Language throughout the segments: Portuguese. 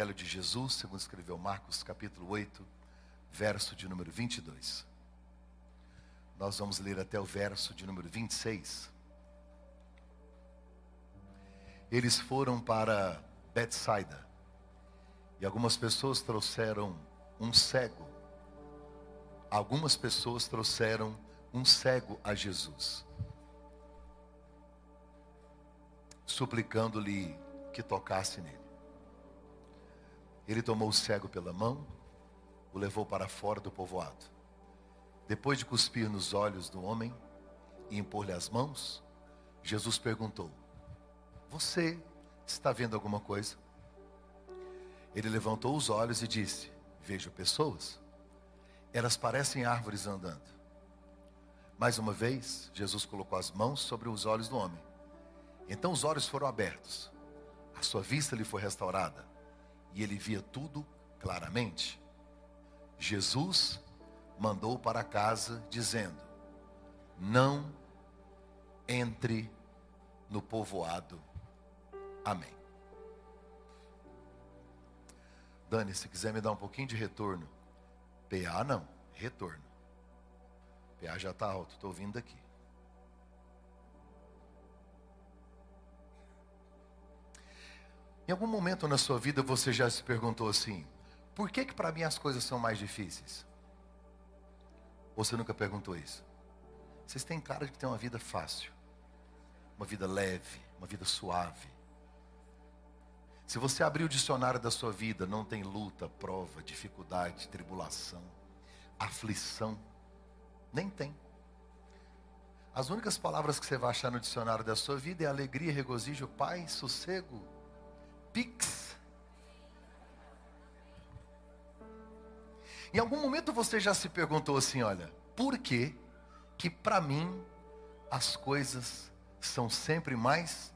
Evangelho de Jesus, segundo escreveu Marcos, capítulo 8, verso de número 22. Nós vamos ler até o verso de número 26. Eles foram para Betsaida e algumas pessoas trouxeram um cego. Algumas pessoas trouxeram um cego a Jesus, suplicando-lhe que tocasse nele. Ele tomou o cego pela mão, o levou para fora do povoado. Depois de cuspir nos olhos do homem e impor-lhe as mãos, Jesus perguntou: Você está vendo alguma coisa? Ele levantou os olhos e disse: Vejo pessoas. Elas parecem árvores andando. Mais uma vez, Jesus colocou as mãos sobre os olhos do homem. Então os olhos foram abertos. A sua vista lhe foi restaurada e ele via tudo claramente. Jesus mandou para casa dizendo: Não entre no povoado. Amém. Dani, se quiser me dar um pouquinho de retorno. PA não, retorno. PA já está alto, estou ouvindo daqui. Em algum momento na sua vida você já se perguntou assim: por que que para mim as coisas são mais difíceis? Você nunca perguntou isso? Vocês têm cara de que tem uma vida fácil, uma vida leve, uma vida suave. Se você abrir o dicionário da sua vida, não tem luta, prova, dificuldade, tribulação, aflição. Nem tem. As únicas palavras que você vai achar no dicionário da sua vida é alegria, regozijo, paz, sossego, Pix. Em algum momento você já se perguntou assim, olha, por que que para mim as coisas são sempre mais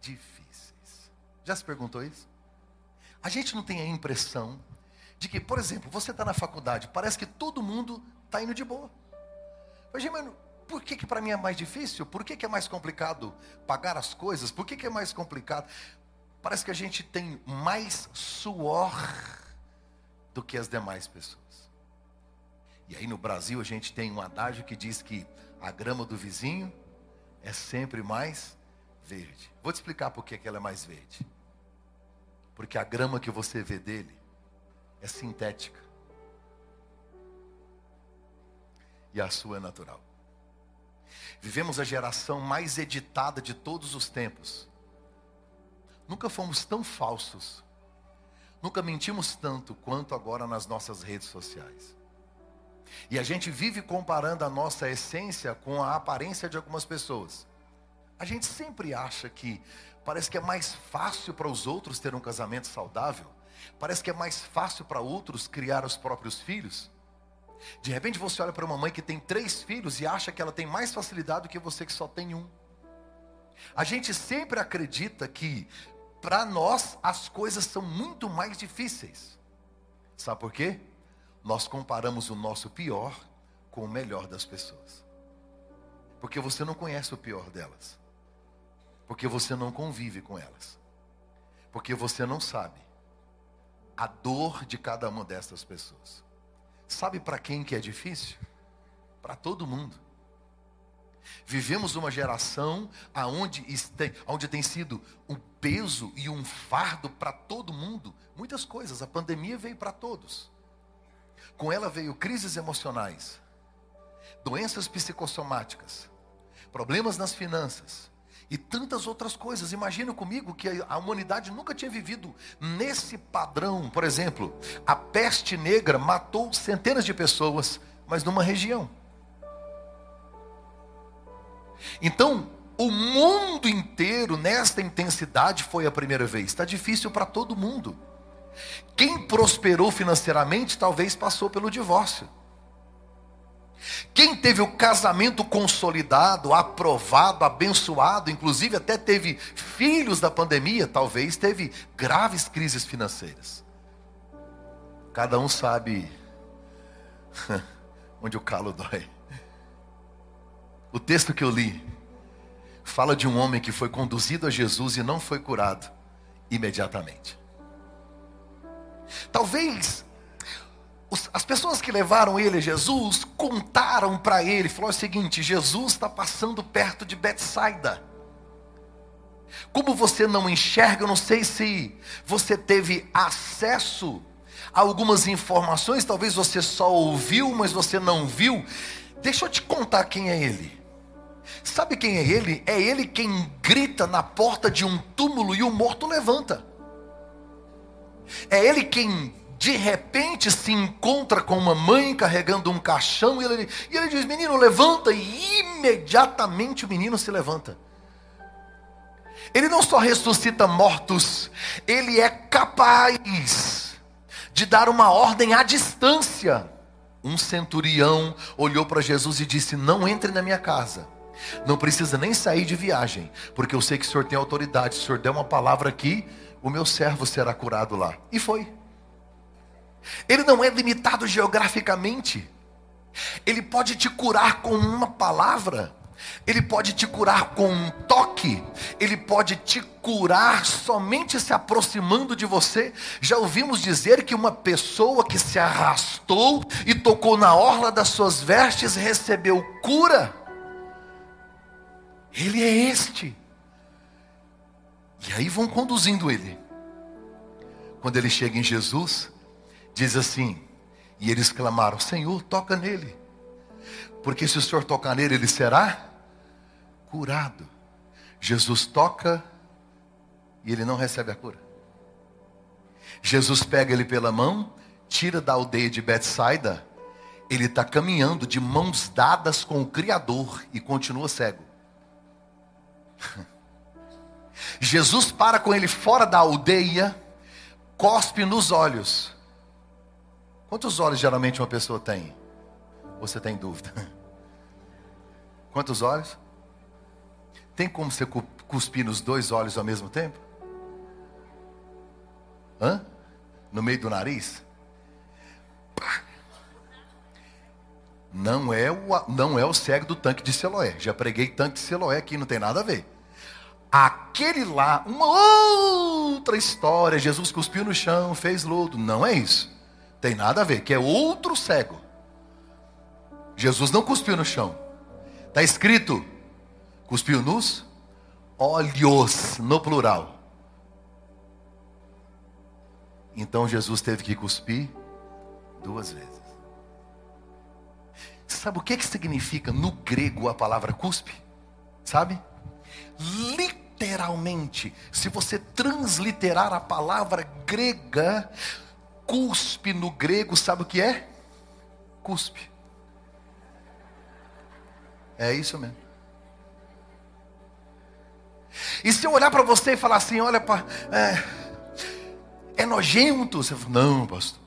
difíceis? Já se perguntou isso? A gente não tem a impressão de que, por exemplo, você está na faculdade, parece que todo mundo está indo de boa. Mas, mano, por que, que para mim é mais difícil? Por que, que é mais complicado pagar as coisas? Por que, que é mais complicado? Parece que a gente tem mais suor do que as demais pessoas. E aí no Brasil a gente tem um adágio que diz que a grama do vizinho é sempre mais verde. Vou te explicar por que ela é mais verde. Porque a grama que você vê dele é sintética. E a sua é natural. Vivemos a geração mais editada de todos os tempos. Nunca fomos tão falsos. Nunca mentimos tanto quanto agora nas nossas redes sociais. E a gente vive comparando a nossa essência com a aparência de algumas pessoas. A gente sempre acha que parece que é mais fácil para os outros ter um casamento saudável. Parece que é mais fácil para outros criar os próprios filhos. De repente você olha para uma mãe que tem três filhos e acha que ela tem mais facilidade do que você que só tem um. A gente sempre acredita que para nós as coisas são muito mais difíceis. Sabe por quê? Nós comparamos o nosso pior com o melhor das pessoas. Porque você não conhece o pior delas. Porque você não convive com elas. Porque você não sabe a dor de cada uma dessas pessoas. Sabe para quem que é difícil? Para todo mundo. Vivemos uma geração aonde tem, onde tem sido um peso e um fardo para todo mundo. Muitas coisas. A pandemia veio para todos. Com ela veio crises emocionais, doenças psicossomáticas, problemas nas finanças e tantas outras coisas. Imagina comigo que a humanidade nunca tinha vivido nesse padrão. Por exemplo, a peste negra matou centenas de pessoas, mas numa região. Então, o mundo inteiro, nesta intensidade, foi a primeira vez. Está difícil para todo mundo. Quem prosperou financeiramente, talvez passou pelo divórcio. Quem teve o casamento consolidado, aprovado, abençoado, inclusive até teve filhos da pandemia, talvez teve graves crises financeiras. Cada um sabe onde o calo dói. O texto que eu li fala de um homem que foi conduzido a Jesus e não foi curado imediatamente. Talvez as pessoas que levaram ele a Jesus contaram para ele, falou o seguinte: Jesus está passando perto de Betsaida. Como você não enxerga, eu não sei se você teve acesso a algumas informações, talvez você só ouviu, mas você não viu. Deixa eu te contar quem é ele. Sabe quem é ele? É ele quem grita na porta de um túmulo e o morto levanta. É ele quem de repente se encontra com uma mãe carregando um caixão e ele, e ele diz: Menino, levanta, e imediatamente o menino se levanta. Ele não só ressuscita mortos, ele é capaz de dar uma ordem à distância. Um centurião olhou para Jesus e disse: Não entre na minha casa. Não precisa nem sair de viagem, porque eu sei que o senhor tem autoridade. Se o senhor der uma palavra aqui, o meu servo será curado lá. E foi. Ele não é limitado geograficamente. Ele pode te curar com uma palavra. Ele pode te curar com um toque, ele pode te curar somente se aproximando de você. Já ouvimos dizer que uma pessoa que se arrastou e tocou na orla das suas vestes recebeu cura. Ele é este. E aí vão conduzindo ele. Quando ele chega em Jesus, diz assim: E eles clamaram: Senhor, toca nele. Porque se o Senhor tocar nele, ele será curado. Jesus toca e ele não recebe a cura. Jesus pega ele pela mão, tira da aldeia de Betsaida, ele está caminhando de mãos dadas com o Criador e continua cego. Jesus para com ele fora da aldeia, cospe nos olhos. Quantos olhos geralmente uma pessoa tem? Você tem dúvida? Quantos olhos? Tem como você cuspir nos dois olhos ao mesmo tempo? Hã? No meio do nariz? Não é, o, não é o cego do tanque de Siloé. Já preguei tanque de Siloé aqui, não tem nada a ver. Aquele lá, uma outra história. Jesus cuspiu no chão, fez lodo. Não é isso. Tem nada a ver, que é outro cego. Jesus não cuspiu no chão. Está escrito, cuspiu nos olhos, no plural. Então Jesus teve que cuspir duas vezes. Sabe o que, que significa no grego a palavra cuspe? Sabe? Literalmente, se você transliterar a palavra grega, cuspe no grego, sabe o que é? Cuspe. É isso mesmo. E se eu olhar para você e falar assim, olha, é, é nojento, você fala, não, pastor.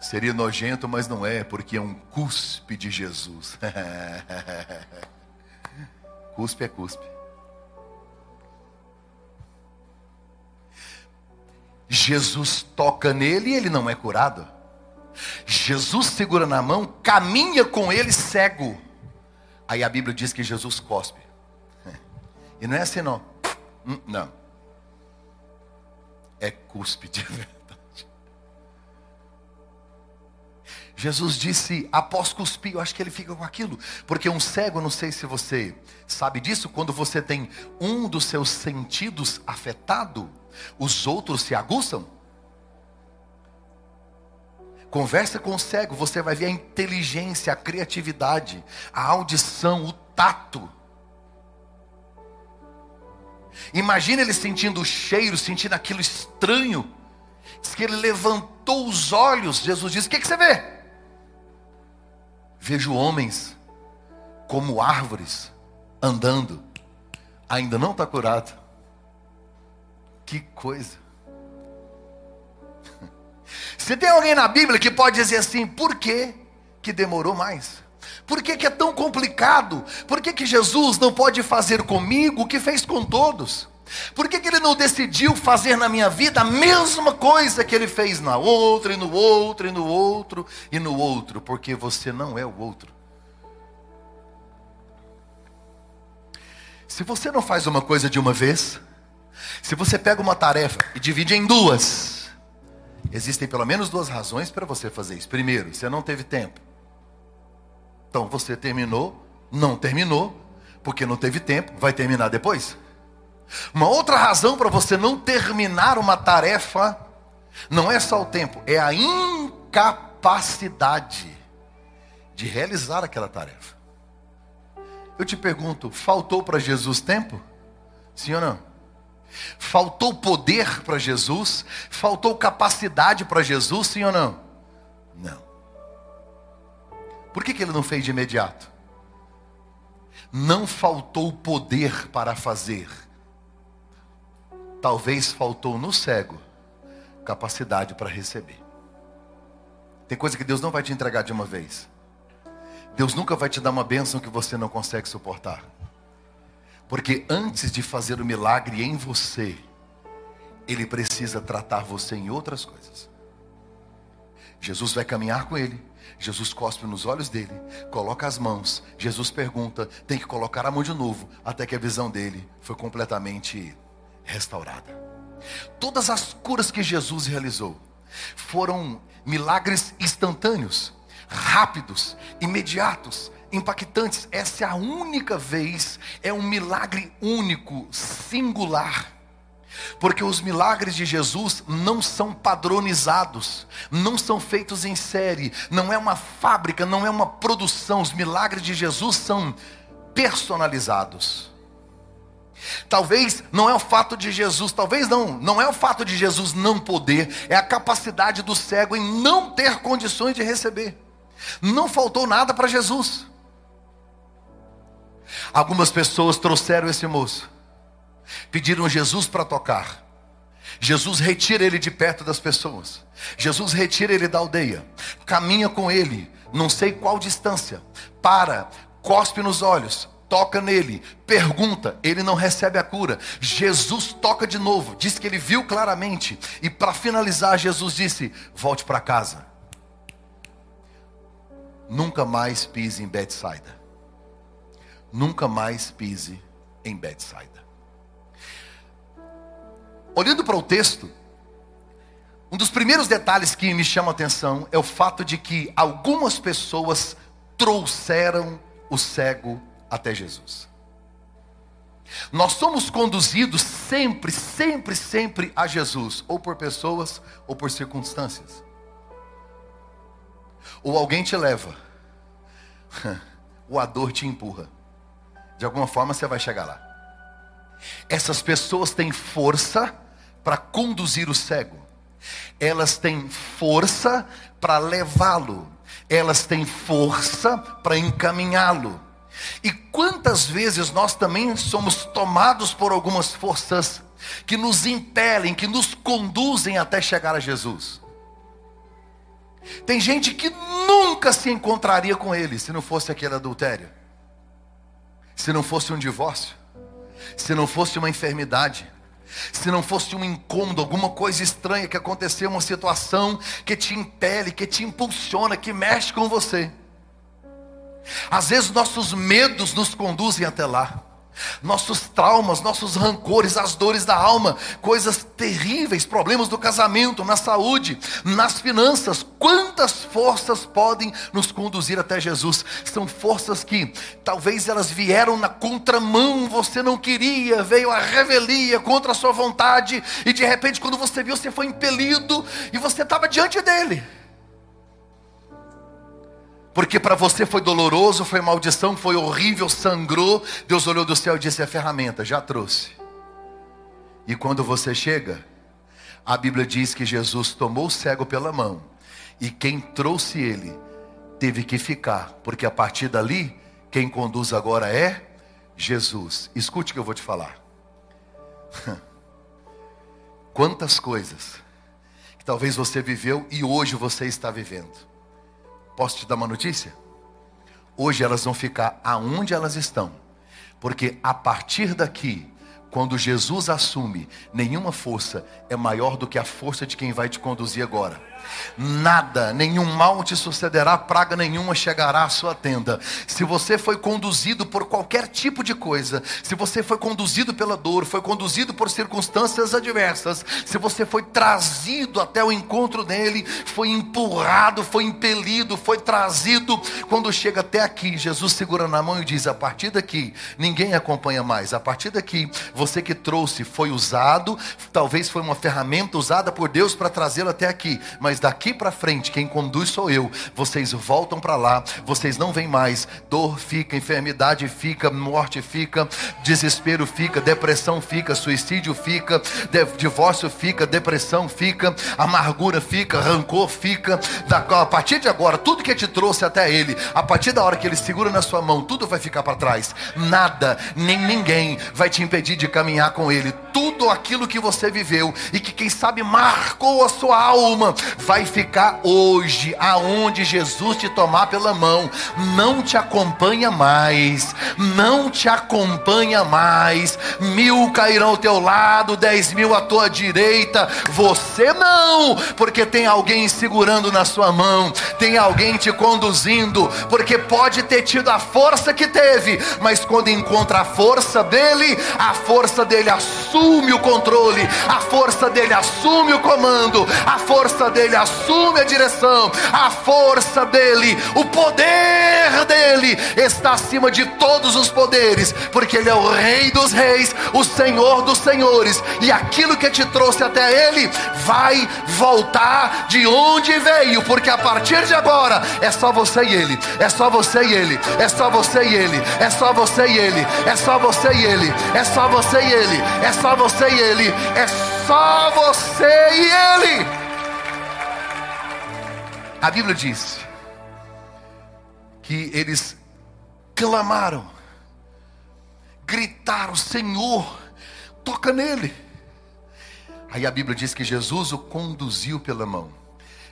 Seria nojento, mas não é, porque é um cuspe de Jesus. cuspe é cuspe. Jesus toca nele e ele não é curado. Jesus segura na mão, caminha com ele cego. Aí a Bíblia diz que Jesus cospe. E não é assim não. Hum, não. É cuspe de Jesus disse, após cuspir, eu acho que ele fica com aquilo. Porque um cego, não sei se você sabe disso, quando você tem um dos seus sentidos afetado, os outros se aguçam. Conversa com o cego, você vai ver a inteligência, a criatividade, a audição, o tato. Imagina ele sentindo o cheiro, sentindo aquilo estranho. Diz que ele levantou os olhos. Jesus disse: O que, que você vê? Vejo homens como árvores andando. Ainda não está curado. Que coisa. Se tem alguém na Bíblia que pode dizer assim, por que que demorou mais? Por que, que é tão complicado? Por que, que Jesus não pode fazer comigo o que fez com todos? Por que, que ele não decidiu fazer na minha vida a mesma coisa que ele fez na outra, e no outro, e no outro, e no outro? Porque você não é o outro. Se você não faz uma coisa de uma vez, se você pega uma tarefa e divide em duas, Existem pelo menos duas razões para você fazer isso. Primeiro, você não teve tempo. Então você terminou, não terminou, porque não teve tempo, vai terminar depois. Uma outra razão para você não terminar uma tarefa não é só o tempo, é a incapacidade de realizar aquela tarefa. Eu te pergunto, faltou para Jesus tempo? Sim ou não? Faltou poder para Jesus? Faltou capacidade para Jesus, sim ou não? Não. Por que, que ele não fez de imediato? Não faltou poder para fazer. Talvez faltou no cego capacidade para receber. Tem coisa que Deus não vai te entregar de uma vez. Deus nunca vai te dar uma bênção que você não consegue suportar. Porque antes de fazer o milagre em você, ele precisa tratar você em outras coisas. Jesus vai caminhar com ele. Jesus cospe nos olhos dele, coloca as mãos. Jesus pergunta, tem que colocar a mão de novo, até que a visão dele foi completamente restaurada. Todas as curas que Jesus realizou foram milagres instantâneos, rápidos, imediatos, impactantes. Essa é a única vez, é um milagre único, singular. Porque os milagres de Jesus não são padronizados, não são feitos em série, não é uma fábrica, não é uma produção. Os milagres de Jesus são personalizados. Talvez não é o fato de Jesus, talvez não, não é o fato de Jesus não poder, é a capacidade do cego em não ter condições de receber. Não faltou nada para Jesus. Algumas pessoas trouxeram esse moço, pediram Jesus para tocar. Jesus retira ele de perto das pessoas. Jesus retira ele da aldeia, caminha com ele, não sei qual distância, para, cospe nos olhos, toca nele, pergunta, ele não recebe a cura. Jesus toca de novo, diz que ele viu claramente, e para finalizar, Jesus disse: Volte para casa. Nunca mais pise em Betsaida nunca mais pise em Betsaida. Olhando para o texto, um dos primeiros detalhes que me chama a atenção é o fato de que algumas pessoas trouxeram o cego até Jesus. Nós somos conduzidos sempre, sempre, sempre a Jesus, ou por pessoas ou por circunstâncias. Ou alguém te leva, ou a dor te empurra. De alguma forma você vai chegar lá. Essas pessoas têm força para conduzir o cego. Elas têm força para levá-lo. Elas têm força para encaminhá-lo. E quantas vezes nós também somos tomados por algumas forças que nos impelem, que nos conduzem até chegar a Jesus. Tem gente que nunca se encontraria com ele se não fosse aquele adultério se não fosse um divórcio, se não fosse uma enfermidade, se não fosse um incômodo, alguma coisa estranha que aconteceu, uma situação que te impele, que te impulsiona, que mexe com você. Às vezes nossos medos nos conduzem até lá nossos traumas, nossos rancores, as dores da alma, coisas terríveis, problemas do casamento, na saúde, nas finanças. Quantas forças podem nos conduzir até Jesus? São forças que talvez elas vieram na contramão, você não queria, veio a revelia contra a sua vontade, e de repente, quando você viu, você foi impelido e você estava diante dele. Porque para você foi doloroso, foi maldição, foi horrível, sangrou. Deus olhou do céu e disse: É ferramenta, já trouxe. E quando você chega, a Bíblia diz que Jesus tomou o cego pela mão. E quem trouxe ele teve que ficar. Porque a partir dali, quem conduz agora é Jesus. Escute o que eu vou te falar. Quantas coisas que talvez você viveu e hoje você está vivendo Posso te dar uma notícia? Hoje elas vão ficar aonde elas estão, porque a partir daqui, Quando Jesus assume, nenhuma força é maior do que a força de quem vai te conduzir agora. Nada, nenhum mal te sucederá, praga nenhuma chegará à sua tenda. Se você foi conduzido por qualquer tipo de coisa, se você foi conduzido pela dor, foi conduzido por circunstâncias adversas, se você foi trazido até o encontro dele, foi empurrado, foi impelido, foi trazido, quando chega até aqui, Jesus segura na mão e diz: A partir daqui, ninguém acompanha mais. A partir daqui, você que trouxe foi usado, talvez foi uma ferramenta usada por Deus para trazê-lo até aqui, mas daqui para frente, quem conduz sou eu. Vocês voltam para lá, vocês não vêm mais. Dor fica, enfermidade fica, morte fica, desespero fica, depressão fica, suicídio fica, divórcio fica, depressão fica, amargura fica, rancor fica. A partir de agora, tudo que te trouxe até Ele, a partir da hora que Ele segura na sua mão, tudo vai ficar para trás. Nada, nem ninguém vai te impedir de caminhar com Ele. Tudo aquilo que você viveu e que, quem sabe, marcou a sua alma, vai ficar hoje aonde Jesus te tomar pela mão, não te acompanha mais, não te acompanha mais. Mil cairão ao teu lado, dez mil à tua direita, você não, porque tem alguém segurando na sua mão, tem alguém te conduzindo, porque pode ter tido a força que teve, mas quando encontra a força dele, a força dele assume o controle, a força dele assume o comando, a força dele assume a direção, a força dele, o poder dele está acima de todos os poderes, porque ele é o Rei dos Reis, o Senhor dos Senhores, e aquilo que te trouxe até ele vai voltar de onde veio, porque a partir de agora é só você e ele, é só você e ele, é só você e ele, é só você e ele, é só você e ele, é só você e ele, é só você e ele, é só você e ele. A Bíblia diz que eles clamaram, gritaram: Senhor, toca nele. Aí a Bíblia diz que Jesus o conduziu pela mão.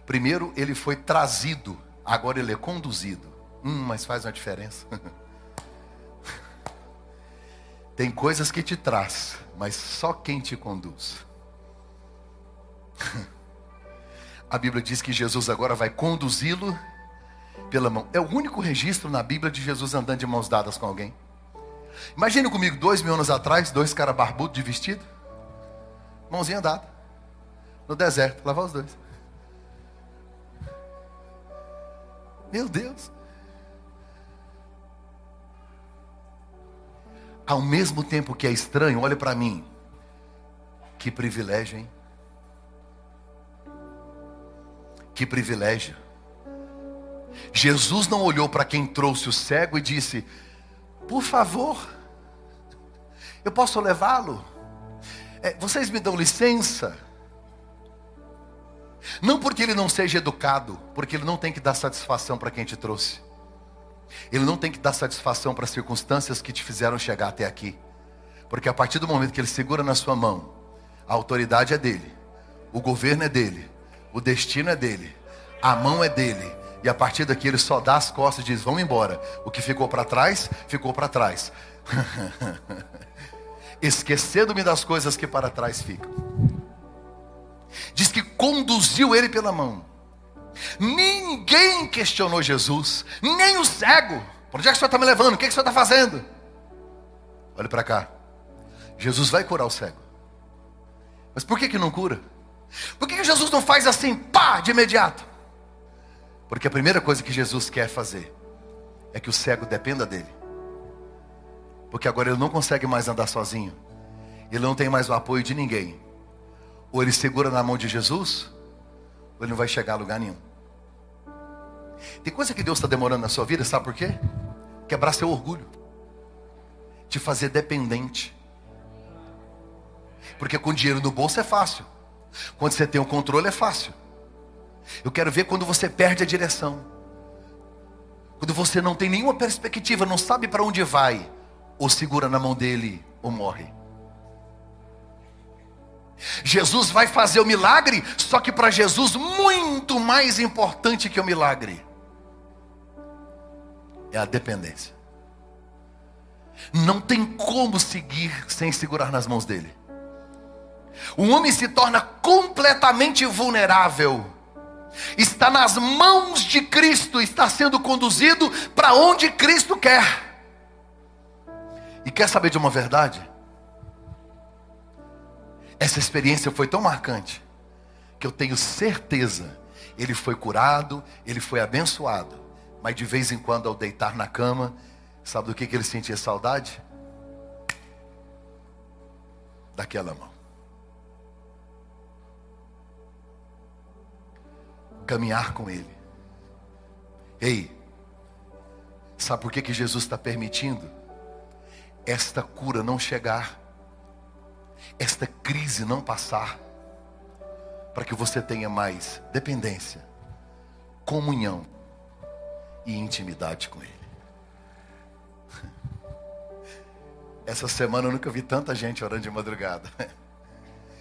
Primeiro ele foi trazido, agora ele é conduzido. Hum, mas faz uma diferença. Tem coisas que te traz, mas só quem te conduz. a Bíblia diz que Jesus agora vai conduzi-lo pela mão. É o único registro na Bíblia de Jesus andando de mãos dadas com alguém. Imagine comigo, dois mil anos atrás, dois caras barbudos de vestido, mãozinha dada, no deserto, lavar os dois. Meu Deus. Ao mesmo tempo que é estranho, olha para mim. Que privilégio, hein? Que privilégio. Jesus não olhou para quem trouxe o cego e disse: Por favor, eu posso levá-lo? É, vocês me dão licença? Não porque ele não seja educado, porque ele não tem que dar satisfação para quem te trouxe. Ele não tem que dar satisfação para as circunstâncias que te fizeram chegar até aqui. Porque a partir do momento que ele segura na sua mão, a autoridade é dele, o governo é dele, o destino é dele, a mão é dele. E a partir daqui ele só dá as costas e diz: Vamos embora. O que ficou para trás, ficou para trás. Esquecendo-me das coisas que para trás ficam. Diz que conduziu ele pela mão. Ninguém questionou Jesus, nem o cego. Por onde é que o senhor está me levando? O que, é que o senhor está fazendo? Olhe para cá. Jesus vai curar o cego. Mas por que, que não cura? Por que, Jesus não faz assim, pá, de imediato? Porque a primeira coisa que Jesus quer fazer é que o cego dependa dele. Porque agora ele não consegue mais andar sozinho. Ele não tem mais o apoio de ninguém. Ou ele segura na mão de Jesus, ou ele não vai chegar a lugar nenhum. Tem coisa que Deus está demorando na sua vida, sabe por quê? Quebrar seu orgulho, te fazer dependente. Porque com dinheiro no bolso é fácil. Quando você tem o controle é fácil. Eu quero ver quando você perde a direção. Quando você não tem nenhuma perspectiva, não sabe para onde vai, ou segura na mão dele, ou morre. Jesus vai fazer o milagre, só que para Jesus, muito mais importante que o milagre é a dependência. não tem como seguir sem segurar nas mãos dele. O homem se torna completamente vulnerável. Está nas mãos de Cristo, está sendo conduzido para onde Cristo quer. E quer saber de uma verdade? Essa experiência foi tão marcante que eu tenho certeza ele foi curado, ele foi abençoado. Mas de vez em quando, ao deitar na cama, sabe do que, que ele sentia saudade? Daquela mão. Caminhar com ele. Ei, sabe por que, que Jesus está permitindo esta cura não chegar? esta crise não passar, para que você tenha mais dependência, comunhão e intimidade com Ele. Essa semana eu nunca vi tanta gente orando de madrugada.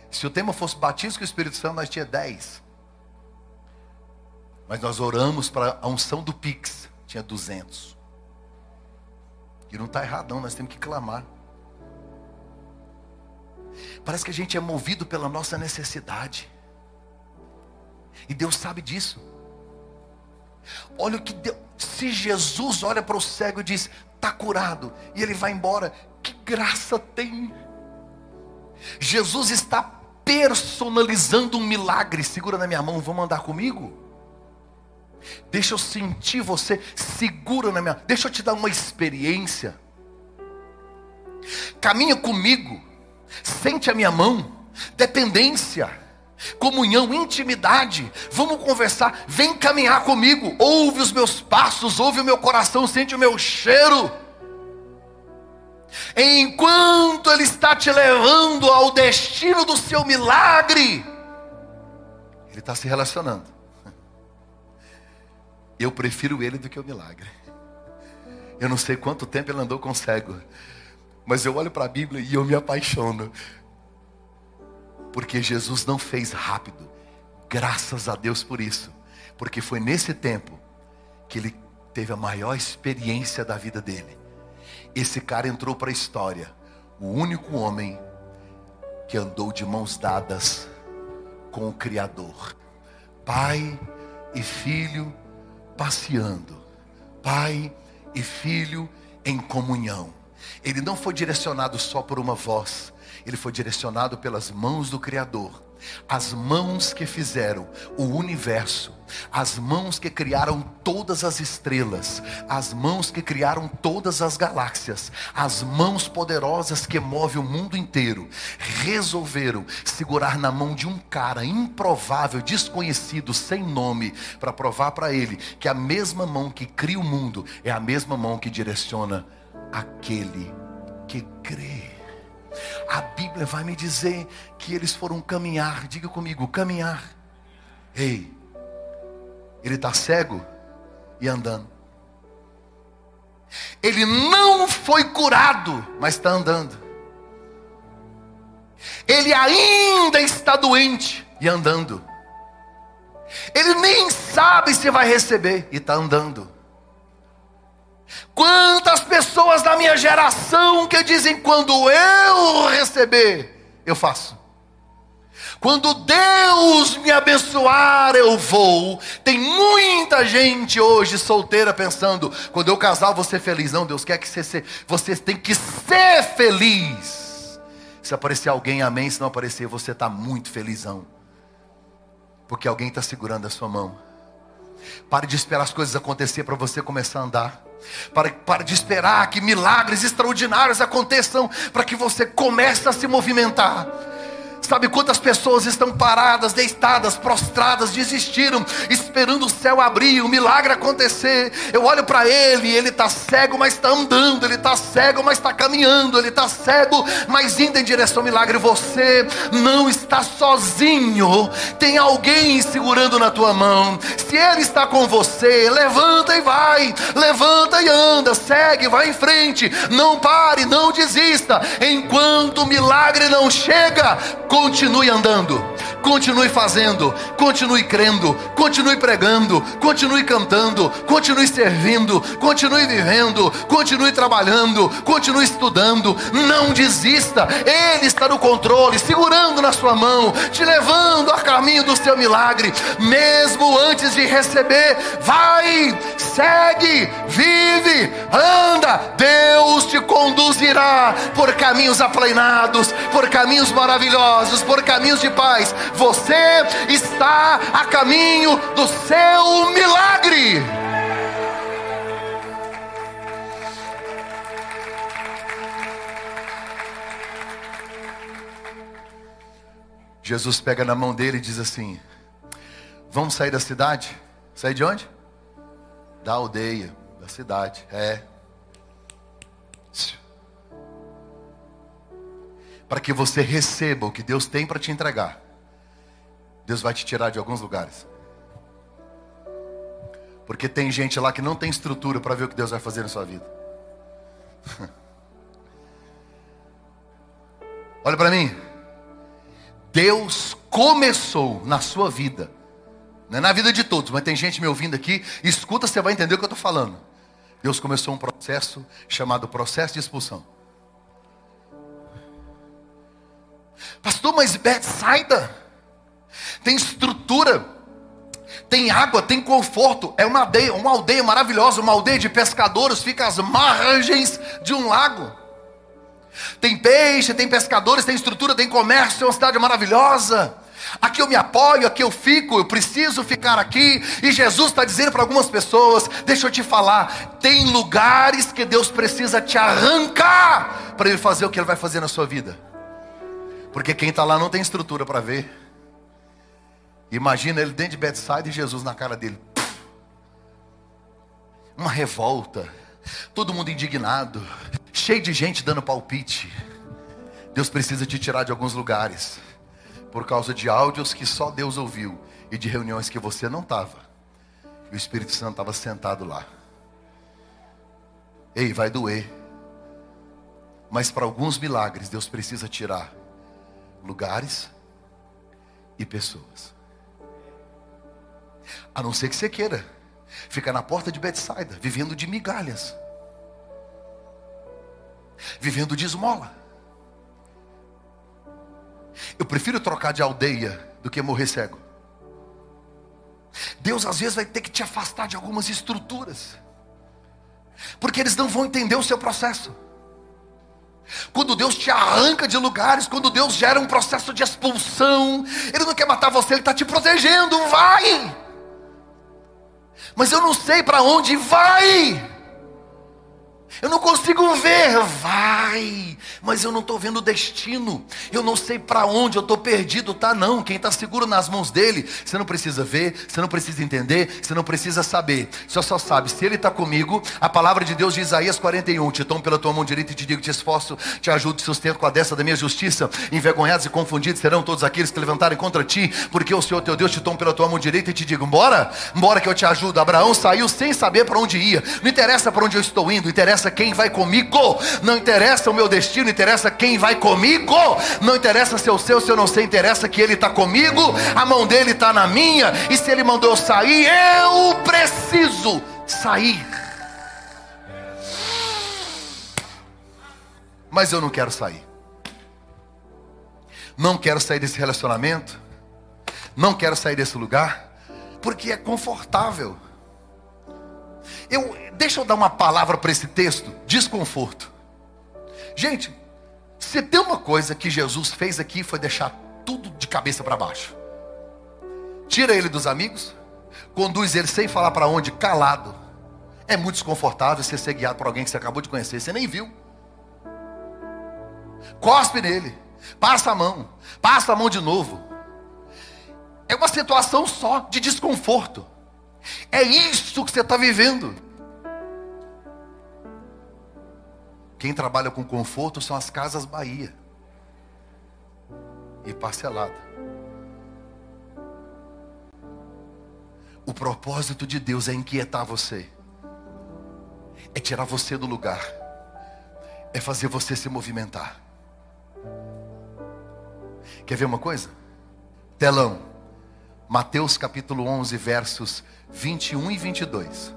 Se o tema fosse batismo com o Espírito Santo, nós tinha 10. Mas nós oramos para a unção do Pix, tinha 200. E não está errado não, nós temos que clamar. Parece que a gente é movido pela nossa necessidade. E Deus sabe disso. Olha o que Deus. Se Jesus olha para o cego e diz: está curado, e ele vai embora, que graça tem. Jesus está personalizando um milagre. Segura na minha mão, vamos andar comigo? Deixa eu sentir você, segura na minha. Deixa eu te dar uma experiência. Caminha comigo. Sente a minha mão. Dependência, comunhão, intimidade. Vamos conversar. Vem caminhar comigo. Ouve os meus passos, ouve o meu coração, sente o meu cheiro. Enquanto Ele está te levando ao destino do seu milagre, Ele está se relacionando. Eu prefiro Ele do que o milagre. Eu não sei quanto tempo Ele andou com cego. Mas eu olho para a Bíblia e eu me apaixono. Porque Jesus não fez rápido. Graças a Deus por isso. Porque foi nesse tempo que ele teve a maior experiência da vida dele. Esse cara entrou para a história. O único homem que andou de mãos dadas com o Criador. Pai e filho passeando. Pai e filho em comunhão. Ele não foi direcionado só por uma voz, ele foi direcionado pelas mãos do Criador. As mãos que fizeram o universo, as mãos que criaram todas as estrelas, as mãos que criaram todas as galáxias, as mãos poderosas que movem o mundo inteiro, resolveram segurar na mão de um cara improvável, desconhecido, sem nome, para provar para ele que a mesma mão que cria o mundo é a mesma mão que direciona aquele que crê. A Bíblia vai me dizer que eles foram caminhar, diga comigo, caminhar. Ei, ele está cego e andando. Ele não foi curado, mas está andando. Ele ainda está doente e andando. Ele nem sabe se vai receber e está andando. Quantas pessoas da minha geração que dizem: quando eu receber, eu faço. Quando Deus me abençoar, eu vou. Tem muita gente hoje solteira pensando: quando eu casar, eu vou ser feliz. Não, Deus quer que você, você tem que ser feliz. Se aparecer alguém, amém. Se não aparecer, você está muito felizão. Porque alguém está segurando a sua mão. Pare de esperar as coisas acontecer para você começar a andar. Para, para de esperar que milagres extraordinários aconteçam para que você comece a se movimentar. Sabe quantas pessoas estão paradas, deitadas, prostradas, desistiram, esperando o céu abrir, o milagre acontecer. Eu olho para ele, ele está cego, mas está andando, ele está cego, mas está caminhando, ele está cego, mas indo em direção ao milagre. Você não está sozinho, tem alguém segurando na tua mão. Se ele está com você, levanta e vai, levanta e anda, segue, vai em frente, não pare, não desista, enquanto o milagre não chega continue andando, continue fazendo, continue crendo, continue pregando, continue cantando, continue servindo, continue vivendo, continue trabalhando, continue estudando. Não desista, Ele está no controle, segurando na sua mão, te levando a caminho do seu milagre, mesmo antes de receber. Vai, segue, vive, anda. Deus te conduzirá por caminhos aplainados, por caminhos maravilhosos, por caminhos de paz. Você está a caminho do seu milagre. Jesus pega na mão dele e diz assim: Vamos sair da cidade? Sair de onde? Da aldeia, da cidade. É. Para que você receba o que Deus tem para te entregar. Deus vai te tirar de alguns lugares. Porque tem gente lá que não tem estrutura para ver o que Deus vai fazer na sua vida. Olha para mim. Deus começou na sua vida, não é na vida de todos, mas tem gente me ouvindo aqui, escuta, você vai entender o que eu estou falando. Deus começou um processo chamado processo de expulsão. Pastor, mas Betsaida tem estrutura, tem água, tem conforto, é uma aldeia, uma aldeia maravilhosa, uma aldeia de pescadores, fica às margens de um lago. Tem peixe, tem pescadores, tem estrutura, tem comércio, é uma cidade maravilhosa. Aqui eu me apoio, aqui eu fico, eu preciso ficar aqui. E Jesus está dizendo para algumas pessoas: deixa eu te falar, tem lugares que Deus precisa te arrancar para Ele fazer o que Ele vai fazer na sua vida. Porque quem está lá não tem estrutura para ver. Imagina ele dentro de Bethsaida e Jesus na cara dele. Uma revolta, todo mundo indignado, cheio de gente dando palpite. Deus precisa te tirar de alguns lugares, por causa de áudios que só Deus ouviu e de reuniões que você não estava. E o Espírito Santo estava sentado lá. Ei, vai doer. Mas para alguns milagres, Deus precisa tirar lugares e pessoas. A não ser que você queira ficar na porta de Betsaida, vivendo de migalhas vivendo de esmola. Eu prefiro trocar de aldeia do que morrer cego. Deus às vezes vai ter que te afastar de algumas estruturas, porque eles não vão entender o seu processo. Quando Deus te arranca de lugares, quando Deus gera um processo de expulsão, Ele não quer matar você, Ele está te protegendo. Vai! Mas eu não sei para onde vai. Eu não consigo ver, vai, mas eu não estou vendo o destino. Eu não sei para onde eu estou perdido, tá? Não, quem está seguro nas mãos dele, você não precisa ver, você não precisa entender, você não precisa saber. Você só sabe, se ele está comigo, a palavra de Deus de Isaías 41, te tomo pela tua mão direita e te digo, te esforço, te ajudo, te sustento com a destra da minha justiça. Envergonhados e confundidos serão todos aqueles que levantarem contra ti, porque o Senhor teu Deus te tomo pela tua mão direita e te digo, bora, bora que eu te ajudo. Abraão saiu sem saber para onde ia. Não interessa para onde eu estou indo, interessa interessa quem vai comigo, não interessa o meu destino, interessa quem vai comigo, não interessa se eu sei ou se eu não sei, interessa que Ele está comigo, a mão dele está na minha, e se Ele mandou eu sair, eu preciso sair. Mas eu não quero sair, não quero sair desse relacionamento, não quero sair desse lugar, porque é confortável. Eu, deixa eu dar uma palavra para esse texto: desconforto. Gente, se tem uma coisa que Jesus fez aqui foi deixar tudo de cabeça para baixo. Tira ele dos amigos, conduz ele sem falar para onde, calado. É muito desconfortável você ser guiado por alguém que você acabou de conhecer, você nem viu. Cospe nele, passa a mão, passa a mão de novo. É uma situação só de desconforto. É isso que você está vivendo. Quem trabalha com conforto são as casas Bahia. E parcelado. O propósito de Deus é inquietar você. É tirar você do lugar. É fazer você se movimentar. Quer ver uma coisa? Telão. Mateus capítulo 11, versos 21 e 22.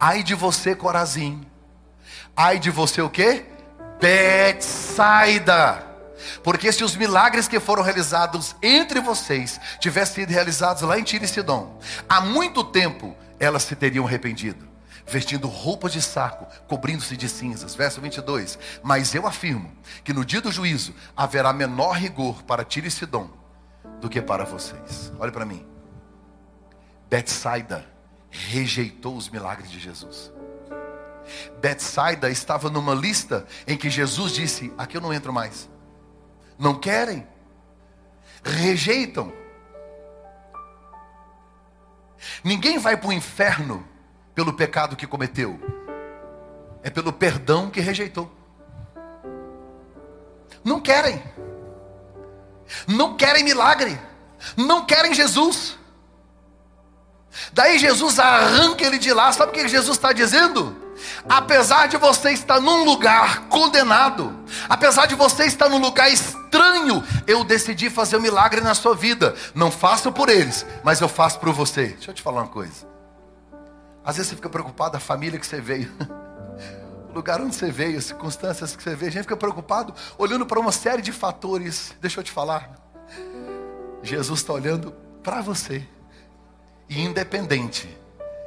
Ai de você, Corazim. Ai de você o quê? Betsaida. Porque se os milagres que foram realizados entre vocês tivessem sido realizados lá em Tiro e Sidom, há muito tempo elas se teriam arrependido, vestindo roupas de saco, cobrindo-se de cinzas. Verso 22. Mas eu afirmo que no dia do juízo haverá menor rigor para Tiro e Sidom do que para vocês. Olhe para mim. Betsaida rejeitou os milagres de Jesus. Betsaida estava numa lista em que Jesus disse: Aqui eu não entro mais. Não querem, rejeitam. Ninguém vai para o inferno pelo pecado que cometeu, é pelo perdão que rejeitou. Não querem, não querem milagre, não querem Jesus. Daí Jesus arranca ele de lá, sabe o que Jesus está dizendo? Apesar de você estar num lugar condenado, apesar de você estar num lugar estranho, eu decidi fazer um milagre na sua vida. Não faço por eles, mas eu faço por você. Deixa eu te falar uma coisa. Às vezes você fica preocupado da família que você veio, lugar onde você veio, as circunstâncias que você veio. A gente fica preocupado olhando para uma série de fatores. Deixa eu te falar. Jesus está olhando para você. E independente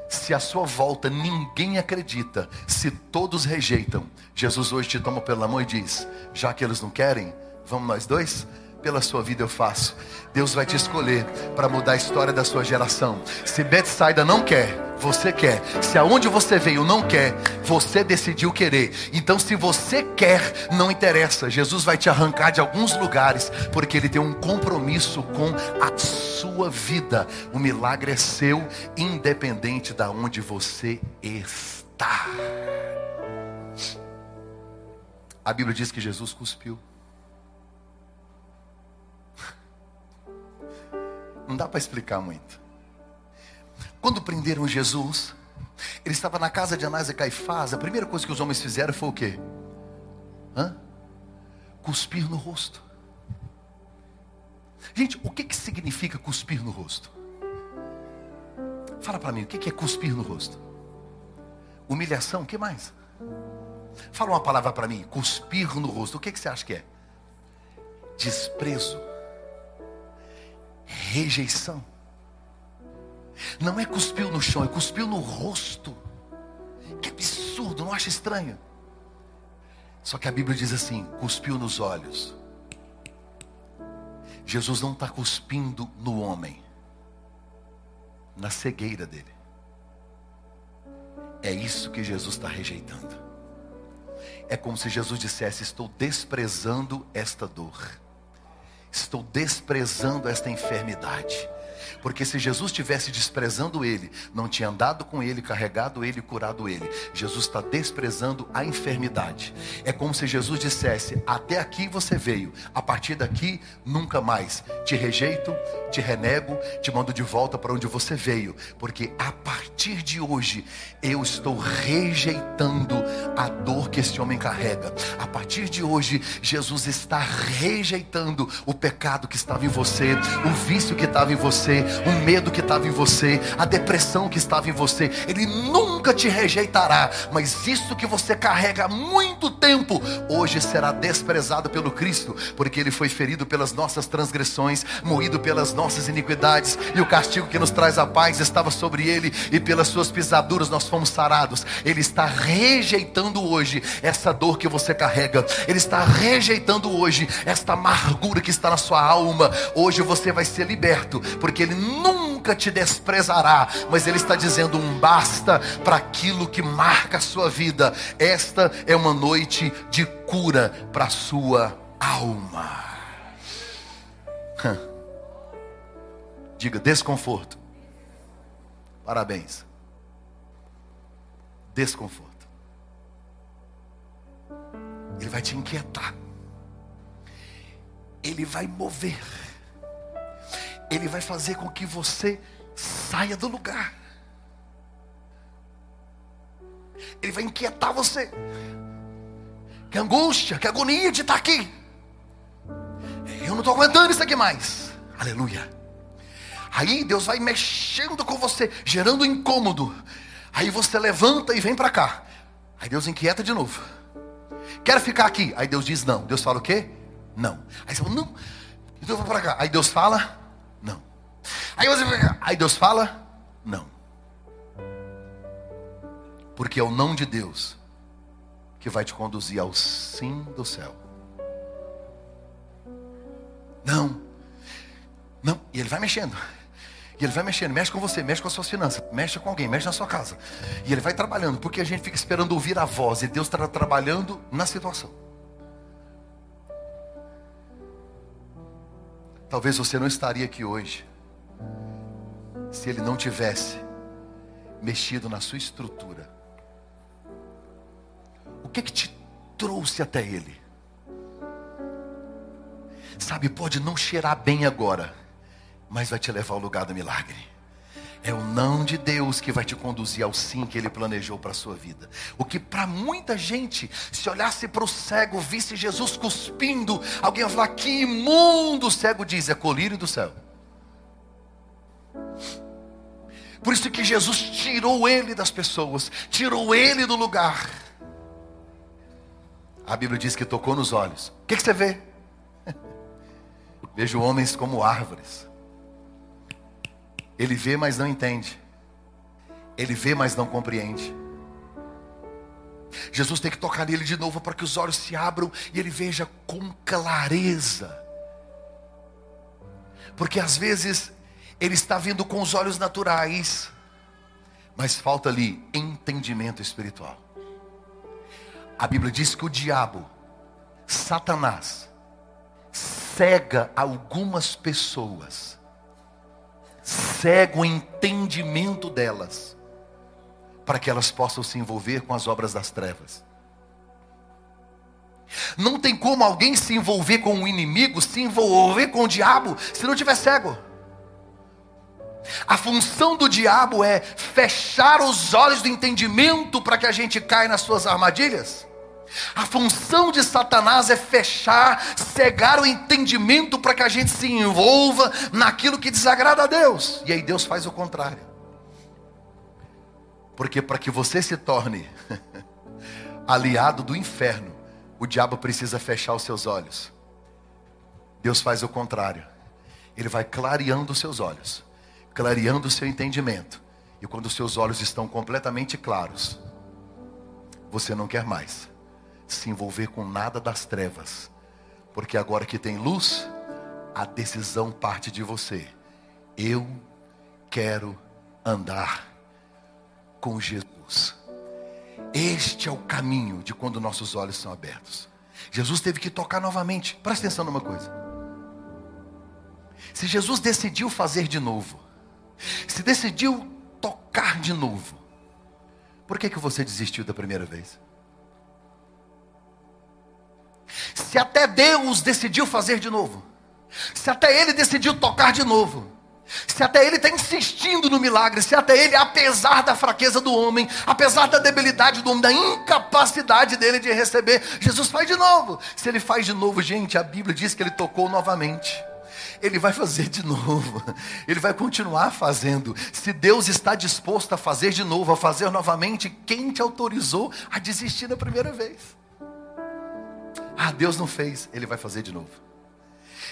se a sua volta ninguém acredita, se todos rejeitam, Jesus hoje te toma pela mão e diz: já que eles não querem, vamos nós dois? Pela sua vida eu faço. Deus vai te escolher para mudar a história da sua geração. Se Betsaida não quer, você quer. Se aonde você veio não quer, você decidiu querer. Então, se você quer, não interessa. Jesus vai te arrancar de alguns lugares, porque Ele tem um compromisso com a sua vida. O milagre é seu, independente de onde você está. A Bíblia diz que Jesus cuspiu. Não dá para explicar muito. Quando prenderam Jesus, ele estava na casa de Anás e Caifás. A primeira coisa que os homens fizeram foi o quê? Hã? Cuspir no rosto. Gente, o que, que significa cuspir no rosto? Fala para mim, o que, que é cuspir no rosto? Humilhação, o que mais? Fala uma palavra para mim, cuspir no rosto. O que, que você acha que é? Desprezo, rejeição. Não é cuspiu no chão, é cuspiu no rosto. Que absurdo, não acha estranho? Só que a Bíblia diz assim: cuspiu nos olhos. Jesus não está cuspindo no homem, na cegueira dele. É isso que Jesus está rejeitando. É como se Jesus dissesse: Estou desprezando esta dor, estou desprezando esta enfermidade porque se Jesus estivesse desprezando ele, não tinha andado com ele, carregado ele, curado ele. Jesus está desprezando a enfermidade. É como se Jesus dissesse: Até aqui você veio, a partir daqui nunca mais. Te rejeito, te renego, te mando de volta para onde você veio, porque a partir de hoje eu estou rejeitando a dor que esse homem carrega. A partir de hoje, Jesus está rejeitando o pecado que estava em você, o vício que estava em você, o medo que estava em você, a depressão que estava em você. Ele nunca te rejeitará, mas isso que você carrega há muito tempo, hoje será desprezado pelo Cristo, porque ele foi ferido pelas nossas transgressões, moído pelas nossas iniquidades, e o castigo que nos traz a paz estava sobre ele, e pelas suas pisaduras nós fomos sarados. Ele está rejeitando hoje essa dor que você carrega, ele está rejeitando hoje esta amargura que está na sua alma. Hoje você vai ser liberto, porque ele nunca te desprezará, mas Ele está dizendo um basta para aquilo que marca a sua vida. Esta é uma noite de cura para a sua alma. Diga desconforto. Parabéns. Desconforto. Ele vai te inquietar. Ele vai mover ele vai fazer com que você saia do lugar. Ele vai inquietar você. Que angústia, que agonia de estar aqui. Eu não estou aguentando isso aqui mais. Aleluia. Aí Deus vai mexendo com você, gerando incômodo. Aí você levanta e vem para cá. Aí Deus inquieta de novo. Quer ficar aqui? Aí Deus diz não. Deus fala o quê? Não. Aí você fala, não. Então eu vou para cá. Aí Deus fala. Aí você aí Deus fala, não. Porque é o não de Deus que vai te conduzir ao sim do céu. Não. Não. E ele vai mexendo. E ele vai mexendo, mexe com você, mexe com as suas finanças, mexe com alguém, mexe na sua casa. E ele vai trabalhando, porque a gente fica esperando ouvir a voz, e Deus está trabalhando na situação. Talvez você não estaria aqui hoje, se ele não tivesse mexido na sua estrutura. O que que te trouxe até ele? Sabe, pode não cheirar bem agora mas vai te levar ao lugar do milagre. É o não de Deus que vai te conduzir ao sim que Ele planejou para a sua vida. O que para muita gente, se olhasse para o cego, visse Jesus cuspindo, alguém ia falar: que imundo! O cego diz: é colírio do céu. Por isso que Jesus tirou ele das pessoas, tirou ele do lugar. A Bíblia diz que tocou nos olhos. O que, que você vê? Vejo homens como árvores ele vê, mas não entende. Ele vê, mas não compreende. Jesus tem que tocar nele de novo para que os olhos se abram e ele veja com clareza. Porque às vezes ele está vendo com os olhos naturais, mas falta ali entendimento espiritual. A Bíblia diz que o diabo, Satanás, cega algumas pessoas cega o entendimento delas, para que elas possam se envolver com as obras das trevas. Não tem como alguém se envolver com o inimigo, se envolver com o diabo, se não tiver cego. A função do diabo é fechar os olhos do entendimento para que a gente caia nas suas armadilhas. A função de Satanás é fechar, cegar o entendimento para que a gente se envolva naquilo que desagrada a Deus. E aí Deus faz o contrário. Porque para que você se torne aliado do inferno, o diabo precisa fechar os seus olhos. Deus faz o contrário. Ele vai clareando os seus olhos, clareando o seu entendimento. E quando os seus olhos estão completamente claros, você não quer mais se envolver com nada das trevas, porque agora que tem luz, a decisão parte de você. Eu quero andar com Jesus. Este é o caminho de quando nossos olhos são abertos. Jesus teve que tocar novamente. Presta atenção numa coisa. Se Jesus decidiu fazer de novo, se decidiu tocar de novo, por que, que você desistiu da primeira vez? Se até Deus decidiu fazer de novo, se até Ele decidiu tocar de novo, se até Ele está insistindo no milagre, se até Ele, apesar da fraqueza do homem, apesar da debilidade do homem, da incapacidade dele de receber, Jesus faz de novo. Se Ele faz de novo, gente, a Bíblia diz que Ele tocou novamente. Ele vai fazer de novo, Ele vai continuar fazendo. Se Deus está disposto a fazer de novo, a fazer novamente, quem te autorizou a desistir da primeira vez? Ah, Deus não fez, Ele vai fazer de novo.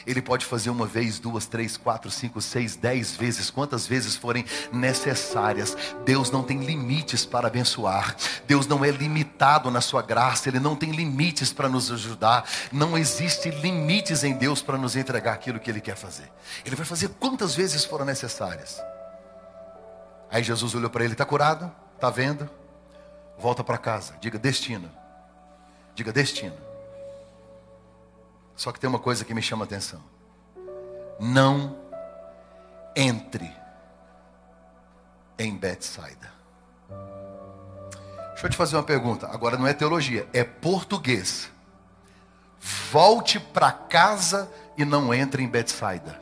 Ele pode fazer uma vez, duas, três, quatro, cinco, seis, dez vezes, quantas vezes forem necessárias. Deus não tem limites para abençoar. Deus não é limitado na sua graça. Ele não tem limites para nos ajudar. Não existe limites em Deus para nos entregar aquilo que Ele quer fazer. Ele vai fazer quantas vezes forem necessárias. Aí Jesus olhou para ele: está curado? Está vendo? Volta para casa. Diga destino. Diga destino. Só que tem uma coisa que me chama a atenção. Não entre em Betsaida. Deixa eu te fazer uma pergunta. Agora não é teologia, é português. Volte para casa e não entre em Betsaida.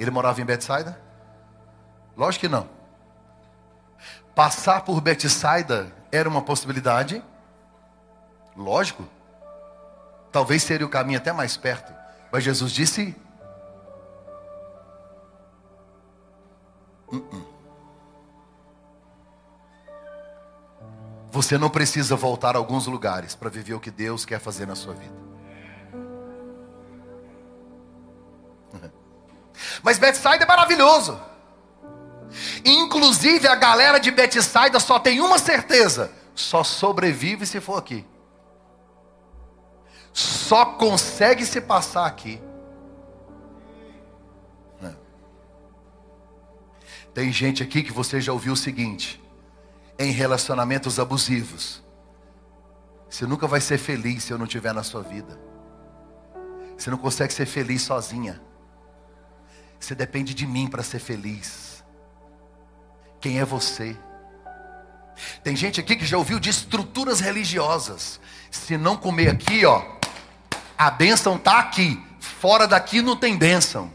Ele morava em Betsaida? Lógico que não. Passar por Betsaida era uma possibilidade? Lógico. Talvez seria o caminho até mais perto. Mas Jesus disse: uh-uh. Você não precisa voltar a alguns lugares para viver o que Deus quer fazer na sua vida. Mas Bethsaida é maravilhoso. Inclusive a galera de Bethsaida só tem uma certeza: só sobrevive se for aqui. Só consegue se passar aqui. É. Tem gente aqui que você já ouviu o seguinte: em relacionamentos abusivos, você nunca vai ser feliz se eu não estiver na sua vida. Você não consegue ser feliz sozinha. Você depende de mim para ser feliz. Quem é você? Tem gente aqui que já ouviu de estruturas religiosas. Se não comer aqui, ó, a bênção está aqui. Fora daqui não tem bênção.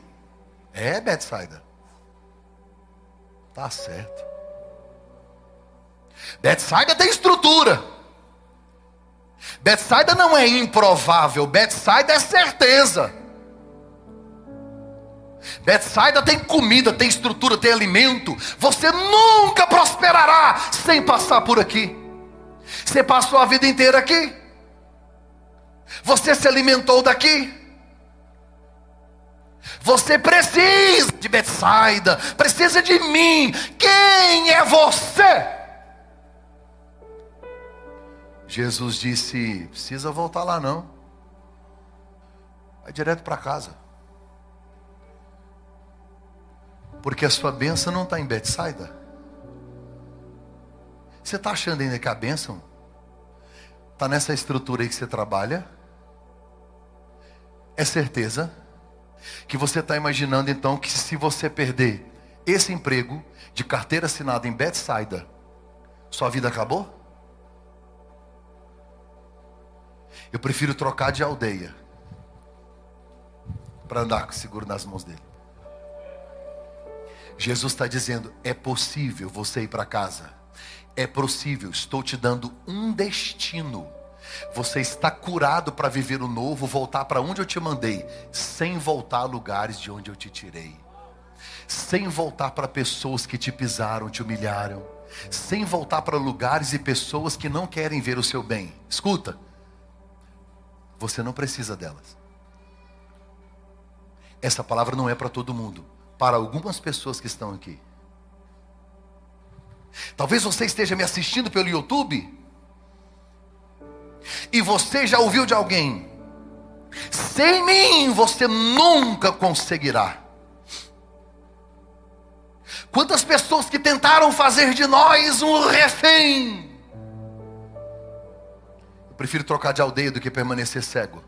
É, Betsaida. Tá certo. Betsaida tem estrutura. Betsaida não é improvável, Betsaida é certeza. Betsaida tem comida, tem estrutura, tem alimento. Você nunca prosperará sem passar por aqui. Você passou a vida inteira aqui. Você se alimentou daqui. Você precisa de Betsaida, precisa de mim. Quem é você? Jesus disse: precisa voltar lá não. Vai direto para casa. Porque a sua bênção não está em Betsaida. Você está achando ainda que a bênção está nessa estrutura aí que você trabalha? É certeza que você está imaginando então que se você perder esse emprego de carteira assinada em Betsaida, sua vida acabou? Eu prefiro trocar de aldeia para andar seguro nas mãos dele. Jesus está dizendo: é possível você ir para casa. É possível, estou te dando um destino. Você está curado para viver o novo, voltar para onde eu te mandei, sem voltar a lugares de onde eu te tirei. Sem voltar para pessoas que te pisaram, te humilharam. Sem voltar para lugares e pessoas que não querem ver o seu bem. Escuta, você não precisa delas. Essa palavra não é para todo mundo para algumas pessoas que estão aqui. Talvez você esteja me assistindo pelo YouTube e você já ouviu de alguém: sem mim você nunca conseguirá. Quantas pessoas que tentaram fazer de nós um refém. Eu prefiro trocar de aldeia do que permanecer cego.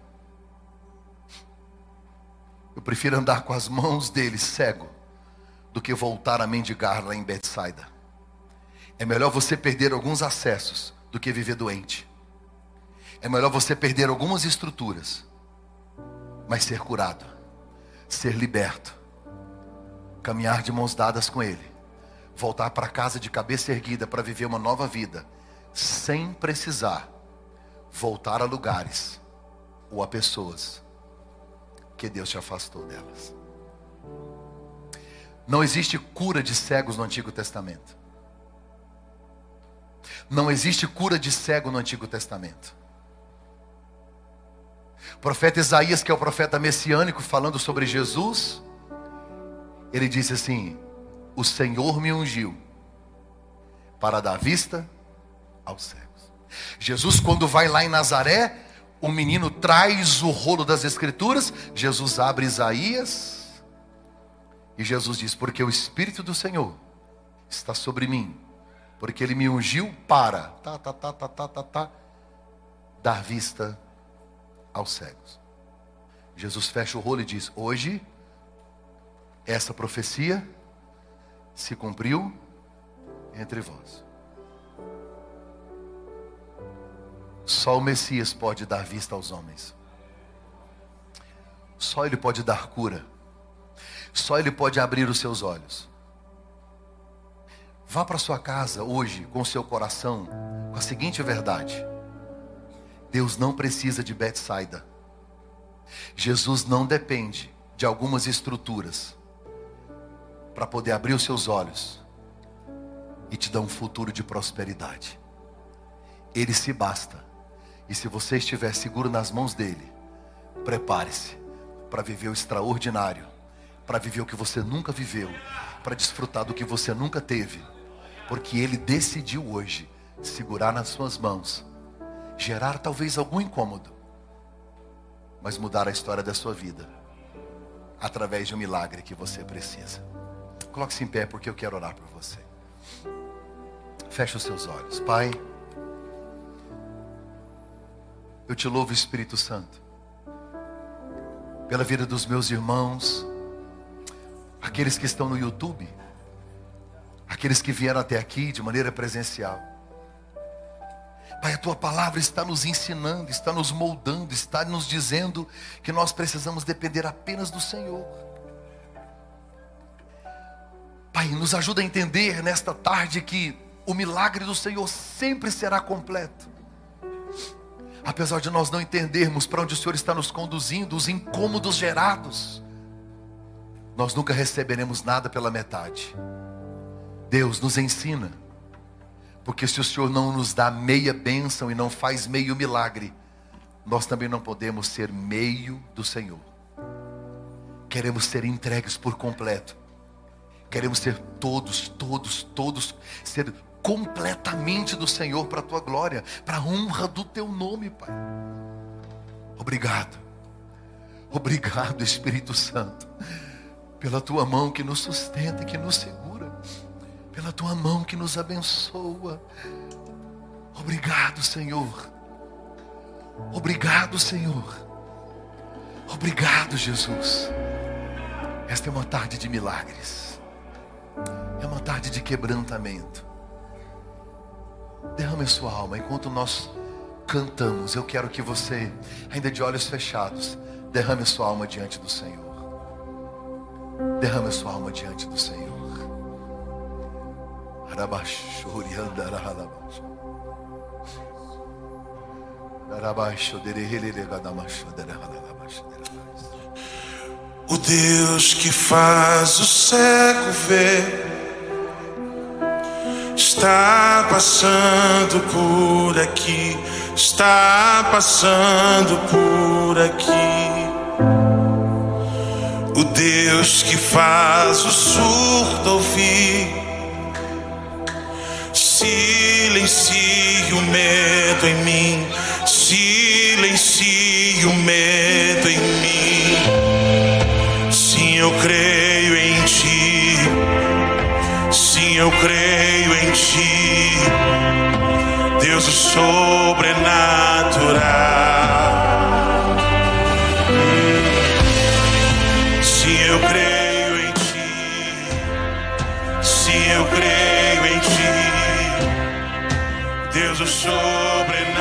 Eu prefiro andar com as mãos dele cego do que voltar a mendigar lá em Betsaida. É melhor você perder alguns acessos do que viver doente. É melhor você perder algumas estruturas, mas ser curado, ser liberto, caminhar de mãos dadas com Ele, voltar para casa de cabeça erguida para viver uma nova vida, sem precisar voltar a lugares ou a pessoas que Deus te afastou delas. Não existe cura de cegos no Antigo Testamento. Não existe cura de cego no Antigo Testamento. O profeta Isaías, que é o profeta messiânico, falando sobre Jesus, ele disse assim: O Senhor me ungiu para dar vista aos cegos. Jesus, quando vai lá em Nazaré, o menino traz o rolo das Escrituras, Jesus abre Isaías, e Jesus diz: Porque o Espírito do Senhor está sobre mim, porque Ele me ungiu para, tá, tá, tá, tá, tá, tá, tá, dar vista aos cegos. Jesus fecha o rolo e diz: Hoje, essa profecia se cumpriu entre vós. Só o Messias pode dar vista aos homens. Só Ele pode dar cura. Só Ele pode abrir os seus olhos. Vá para sua casa hoje com o seu coração com a seguinte verdade: Deus não precisa de Betsaida. Jesus não depende de algumas estruturas para poder abrir os seus olhos e te dar um futuro de prosperidade. Ele se basta. E se você estiver seguro nas mãos dele, prepare-se para viver o extraordinário, para viver o que você nunca viveu, para desfrutar do que você nunca teve, porque ele decidiu hoje segurar nas suas mãos, gerar talvez algum incômodo, mas mudar a história da sua vida através de um milagre que você precisa. Coloque-se em pé porque eu quero orar por você. Feche os seus olhos. Pai, eu te louvo, Espírito Santo, pela vida dos meus irmãos, aqueles que estão no YouTube, aqueles que vieram até aqui de maneira presencial. Pai, a tua palavra está nos ensinando, está nos moldando, está nos dizendo que nós precisamos depender apenas do Senhor. Pai, nos ajuda a entender nesta tarde que o milagre do Senhor sempre será completo. Apesar de nós não entendermos para onde o Senhor está nos conduzindo, os incômodos gerados, nós nunca receberemos nada pela metade. Deus nos ensina, porque se o Senhor não nos dá meia bênção e não faz meio milagre, nós também não podemos ser meio do Senhor. Queremos ser entregues por completo. Queremos ser todos, todos, todos, ser completamente do Senhor para a tua glória, para a honra do teu nome, Pai. Obrigado. Obrigado, Espírito Santo, pela tua mão que nos sustenta e que nos segura, pela tua mão que nos abençoa. Obrigado, Senhor. Obrigado, Senhor. Obrigado, Jesus. Esta é uma tarde de milagres. É uma tarde de quebrantamento. Derrame sua alma enquanto nós cantamos. Eu quero que você, ainda de olhos fechados, derrame sua alma diante do Senhor. Derrame sua alma diante do Senhor. O Deus que faz o cego ver está passando por aqui, está passando por aqui. O Deus que faz o surdo ouvir, silencie o medo em mim, silencie o medo em mim. Sim, eu creio em ti. Sim, eu creio em ti, Deus o sobrenatural. Sim, eu creio em ti. Sim, eu creio Sobrenatural.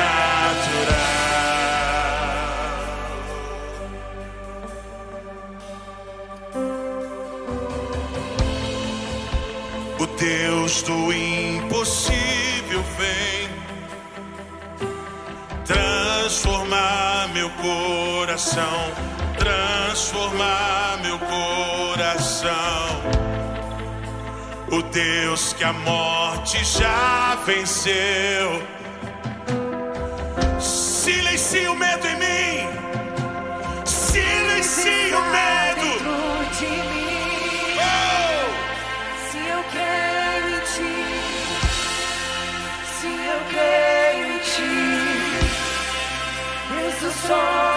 O Deus do impossível vem transformar meu coração, transformar meu coração. O Deus que a morte já venceu. Isso